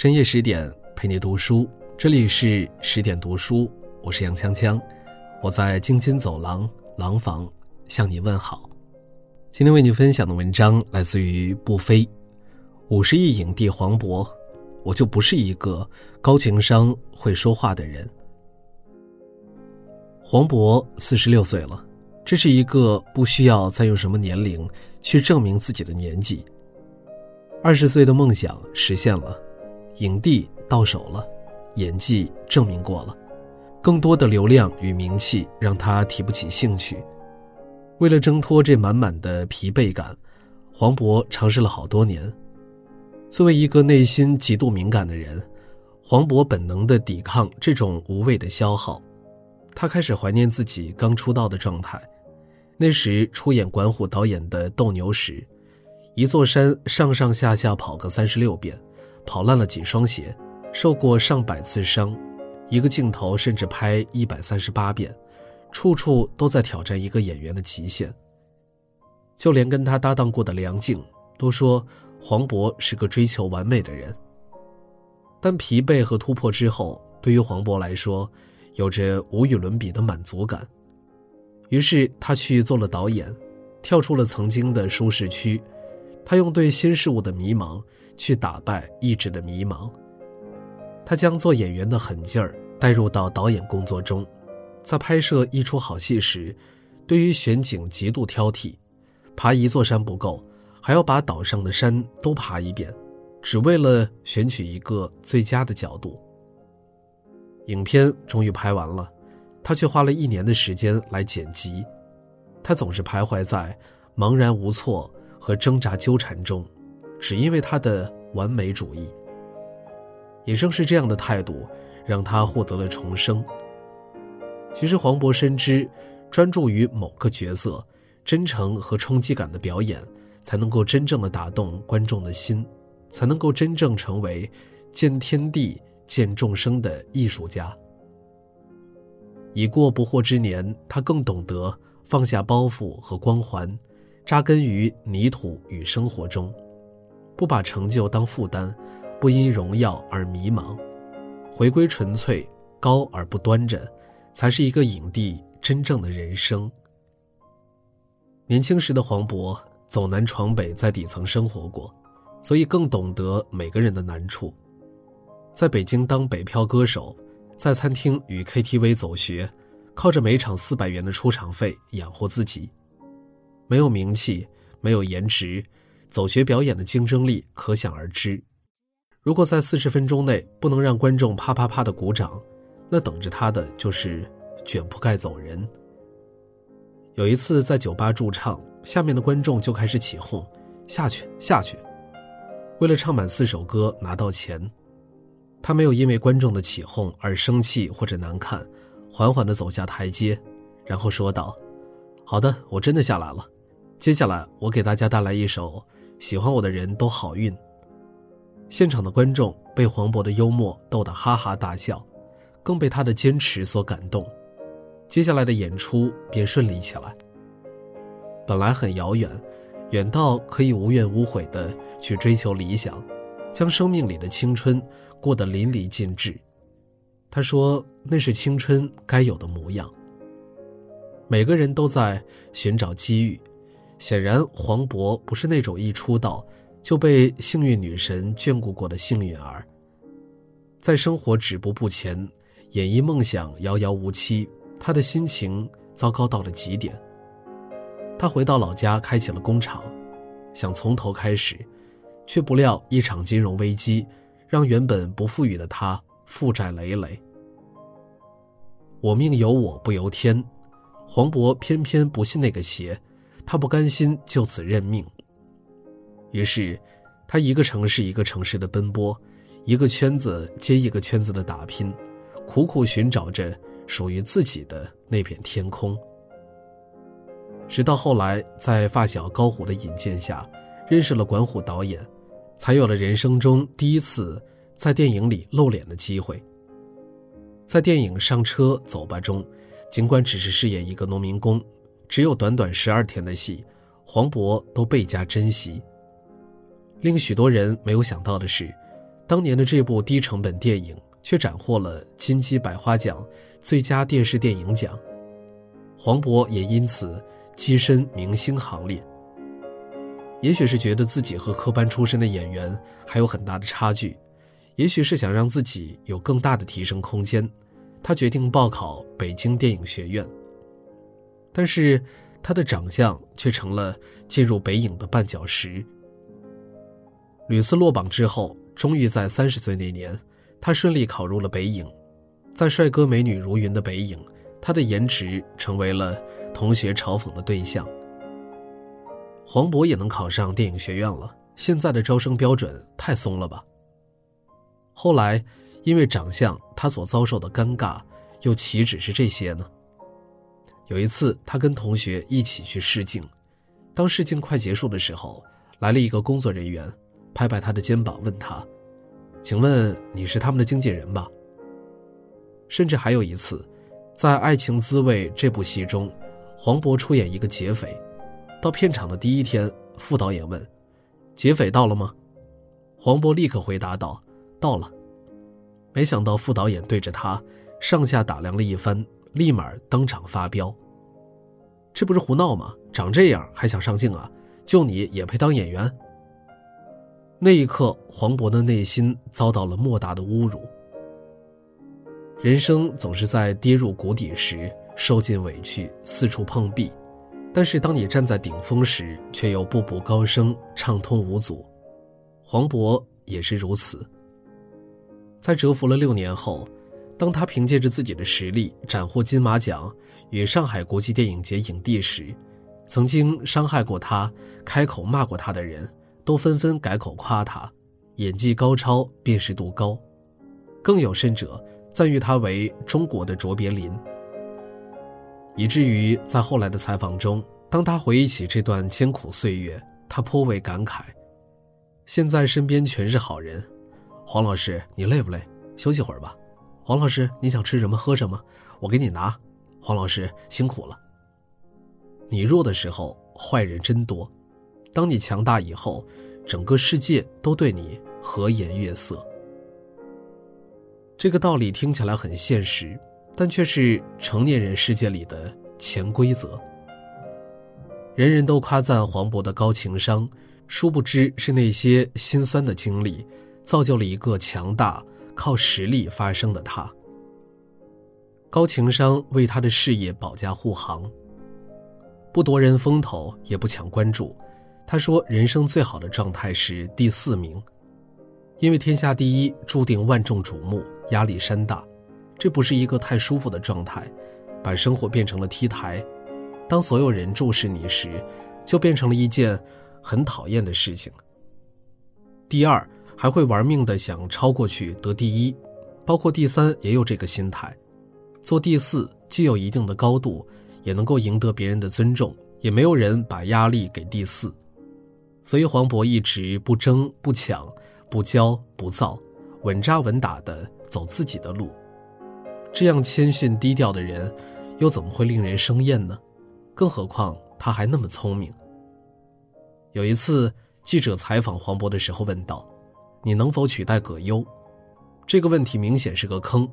深夜十点陪你读书，这里是十点读书，我是杨锵锵，我在京津走廊廊坊向你问好。今天为你分享的文章来自于布飞，五十亿影帝黄渤，我就不是一个高情商会说话的人。黄渤四十六岁了，这是一个不需要再用什么年龄去证明自己的年纪。二十岁的梦想实现了。影帝到手了，演技证明过了，更多的流量与名气让他提不起兴趣。为了挣脱这满满的疲惫感，黄渤尝试了好多年。作为一个内心极度敏感的人，黄渤本能的抵抗这种无谓的消耗。他开始怀念自己刚出道的状态，那时出演管虎导演的《斗牛士》，一座山上上下下跑个三十六遍。跑烂了几双鞋，受过上百次伤，一个镜头甚至拍一百三十八遍，处处都在挑战一个演员的极限。就连跟他搭档过的梁静都说黄渤是个追求完美的人。但疲惫和突破之后，对于黄渤来说，有着无与伦比的满足感。于是他去做了导演，跳出了曾经的舒适区，他用对新事物的迷茫。去打败意志的迷茫。他将做演员的狠劲儿带入到导演工作中，在拍摄一出好戏时，对于选景极度挑剔，爬一座山不够，还要把岛上的山都爬一遍，只为了选取一个最佳的角度。影片终于拍完了，他却花了一年的时间来剪辑，他总是徘徊在茫然无措和挣扎纠缠中。只因为他的完美主义，也正是这样的态度，让他获得了重生。其实黄渤深知，专注于某个角色，真诚和冲击感的表演，才能够真正的打动观众的心，才能够真正成为见天地、见众生的艺术家。已过不惑之年，他更懂得放下包袱和光环，扎根于泥土与生活中。不把成就当负担，不因荣耀而迷茫，回归纯粹，高而不端着，才是一个影帝真正的人生。年轻时的黄渤走南闯北，在底层生活过，所以更懂得每个人的难处。在北京当北漂歌手，在餐厅与 KTV 走学，靠着每场四百元的出场费养活自己，没有名气，没有颜值。走学表演的竞争力可想而知，如果在四十分钟内不能让观众啪啪啪的鼓掌，那等着他的就是卷铺盖走人。有一次在酒吧驻唱，下面的观众就开始起哄：“下去，下去！”为了唱满四首歌拿到钱，他没有因为观众的起哄而生气或者难看，缓缓地走下台阶，然后说道：“好的，我真的下来了。接下来我给大家带来一首。”喜欢我的人都好运。现场的观众被黄渤的幽默逗得哈哈大笑，更被他的坚持所感动。接下来的演出便顺利起来。本来很遥远，远到可以无怨无悔的去追求理想，将生命里的青春过得淋漓尽致。他说：“那是青春该有的模样。”每个人都在寻找机遇。显然，黄渤不是那种一出道就被幸运女神眷顾过的幸运儿。在生活止步不前、演艺梦想遥遥无期，他的心情糟糕到了极点。他回到老家，开启了工厂，想从头开始，却不料一场金融危机，让原本不富裕的他负债累累。我命由我不由天，黄渤偏偏不信那个邪。他不甘心就此认命，于是，他一个城市一个城市的奔波，一个圈子接一个圈子的打拼，苦苦寻找着属于自己的那片天空。直到后来，在发小高虎的引荐下，认识了管虎导演，才有了人生中第一次在电影里露脸的机会。在电影《上车走吧》中，尽管只是饰演一个农民工。只有短短十二天的戏，黄渤都倍加珍惜。令许多人没有想到的是，当年的这部低成本电影却斩获了金鸡百花奖最佳电视电影奖，黄渤也因此跻身明星行列。也许是觉得自己和科班出身的演员还有很大的差距，也许是想让自己有更大的提升空间，他决定报考北京电影学院。但是，他的长相却成了进入北影的绊脚石。屡次落榜之后，终于在三十岁那年，他顺利考入了北影。在帅哥美女如云的北影，他的颜值成为了同学嘲讽的对象。黄渤也能考上电影学院了，现在的招生标准太松了吧？后来，因为长相，他所遭受的尴尬又岂止是这些呢？有一次，他跟同学一起去试镜，当试镜快结束的时候，来了一个工作人员。拍拍他的肩膀，问他：“请问你是他们的经纪人吧？”甚至还有一次，在《爱情滋味》这部戏中，黄渤出演一个劫匪。到片场的第一天，副导演问：“劫匪到了吗？”黄渤立刻回答道：“到了。”没想到副导演对着他上下打量了一番，立马当场发飙：“这不是胡闹吗？长这样还想上镜啊？就你也配当演员？”那一刻，黄渤的内心遭到了莫大的侮辱。人生总是在跌入谷底时受尽委屈，四处碰壁；但是当你站在顶峰时，却又步步高升，畅通无阻。黄渤也是如此。在蛰伏了六年后，当他凭借着自己的实力斩获金马奖与上海国际电影节影帝时，曾经伤害过他、开口骂过他的人。都纷纷改口夸他，演技高超，辨识度高，更有甚者赞誉他为中国的卓别林。以至于在后来的采访中，当他回忆起这段艰苦岁月，他颇为感慨。现在身边全是好人，黄老师，你累不累？休息会儿吧。黄老师，你想吃什么喝什么，我给你拿。黄老师辛苦了。你弱的时候，坏人真多。当你强大以后，整个世界都对你和颜悦色。这个道理听起来很现实，但却是成年人世界里的潜规则。人人都夸赞黄渤的高情商，殊不知是那些心酸的经历，造就了一个强大、靠实力发声的他。高情商为他的事业保驾护航，不夺人风头，也不抢关注。他说：“人生最好的状态是第四名，因为天下第一注定万众瞩目，压力山大，这不是一个太舒服的状态，把生活变成了 T 台。当所有人注视你时，就变成了一件很讨厌的事情。第二，还会玩命的想超过去得第一，包括第三也有这个心态。做第四既有一定的高度，也能够赢得别人的尊重，也没有人把压力给第四。”所以，黄渤一直不争不抢，不骄不躁，稳扎稳打的走自己的路。这样谦逊低调的人，又怎么会令人生厌呢？更何况他还那么聪明。有一次，记者采访黄渤的时候问道：“你能否取代葛优？”这个问题明显是个坑，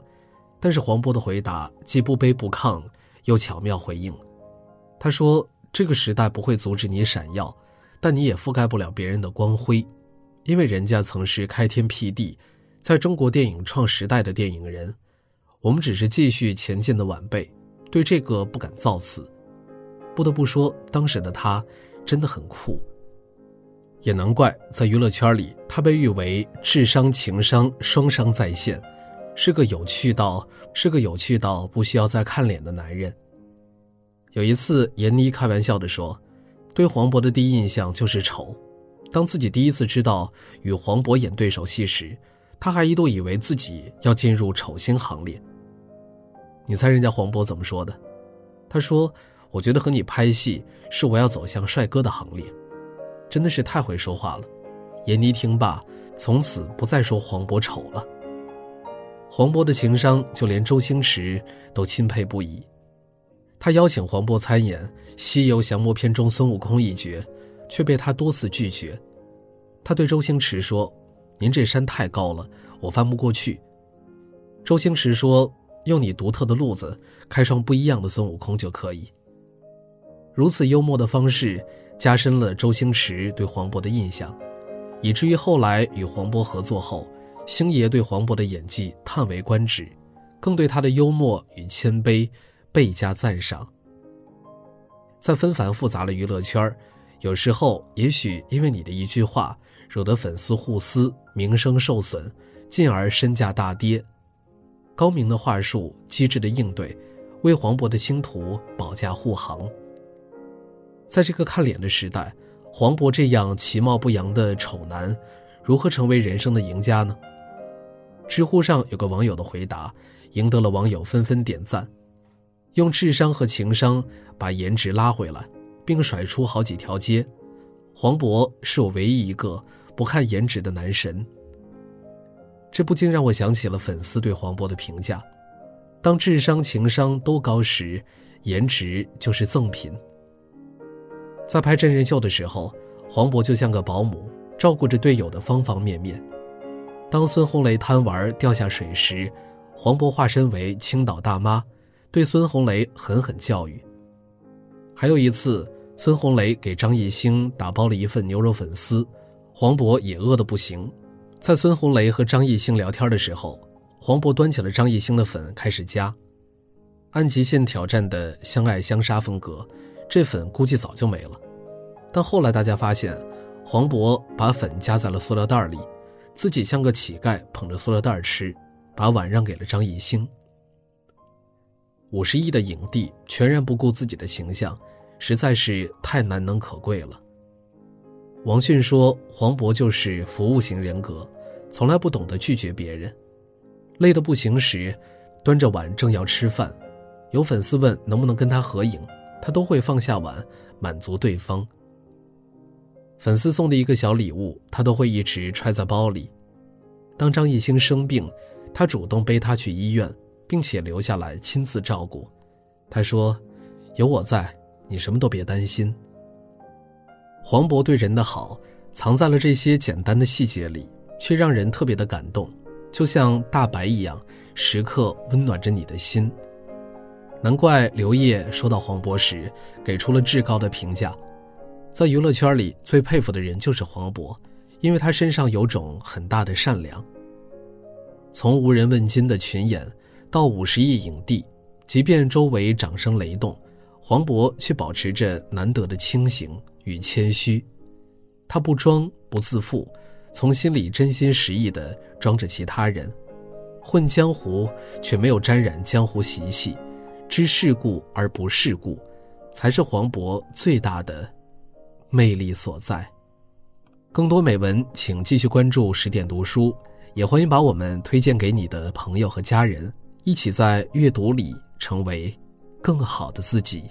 但是黄渤的回答既不卑不亢，又巧妙回应。他说：“这个时代不会阻止你闪耀。”但你也覆盖不了别人的光辉，因为人家曾是开天辟地，在中国电影创时代的电影人，我们只是继续前进的晚辈，对这个不敢造次。不得不说，当时的他真的很酷，也难怪在娱乐圈里，他被誉为智商情商双商在线，是个有趣到是个有趣到不需要再看脸的男人。有一次，闫妮开玩笑地说。对黄渤的第一印象就是丑。当自己第一次知道与黄渤演对手戏时，他还一度以为自己要进入丑星行列。你猜人家黄渤怎么说的？他说：“我觉得和你拍戏是我要走向帅哥的行列。”真的是太会说话了。闫妮听罢，从此不再说黄渤丑了。黄渤的情商，就连周星驰都钦佩不已。他邀请黄渤参演《西游降魔篇》中孙悟空一角，却被他多次拒绝。他对周星驰说：“您这山太高了，我翻不过去。”周星驰说：“用你独特的路子，开创不一样的孙悟空就可以。”如此幽默的方式，加深了周星驰对黄渤的印象，以至于后来与黄渤合作后，星爷对黄渤的演技叹为观止，更对他的幽默与谦卑倍加赞赏。在纷繁复杂的娱乐圈有时候也许因为你的一句话，惹得粉丝互撕，名声受损，进而身价大跌。高明的话术，机智的应对，为黄渤的星途保驾护航。在这个看脸的时代，黄渤这样其貌不扬的丑男，如何成为人生的赢家呢？知乎上有个网友的回答，赢得了网友纷纷点赞。用智商和情商把颜值拉回来，并甩出好几条街。黄渤是我唯一一个不看颜值的男神。这不禁让我想起了粉丝对黄渤的评价：当智商、情商都高时，颜值就是赠品。在拍真人秀的时候，黄渤就像个保姆，照顾着队友的方方面面。当孙红雷贪玩掉下水时，黄渤化身为青岛大妈，对孙红雷狠狠教育。还有一次，孙红雷给张艺兴打包了一份牛肉粉丝，黄渤也饿得不行。在孙红雷和张艺兴聊天的时候，黄渤端起了张艺兴的粉开始夹。按极限挑战的相爱相杀风格，这粉估计早就没了。但后来大家发现，黄渤把粉夹在了塑料袋里，自己像个乞丐捧着塑料袋吃，把碗让给了张艺兴。五十亿的影帝全然不顾自己的形象，实在是太难能可贵了。王迅说：“黄渤就是服务型人格，从来不懂得拒绝别人。累得不行时，端着碗正要吃饭，有粉丝问能不能跟他合影，他都会放下碗，满足对方。粉丝送的一个小礼物，他都会一直揣在包里。当张艺兴生病，他主动背他去医院，并且留下来亲自照顾。他说：‘有我在，你什么都别担心。’”黄渤对人的好，藏在了这些简单的细节里，却让人特别的感动，就像大白一样，时刻温暖着你的心。难怪刘烨说到黄渤时，给出了至高的评价。在娱乐圈里，最佩服的人就是黄渤，因为他身上有种很大的善良。从无人问津的群演，到五十亿影帝，即便周围掌声雷动，黄渤却保持着难得的清醒。与谦虚，他不装不自负，从心里真心实意的装着其他人，混江湖却没有沾染江湖习气，知世故而不世故，才是黄渤最大的魅力所在。更多美文，请继续关注十点读书，也欢迎把我们推荐给你的朋友和家人，一起在阅读里成为更好的自己。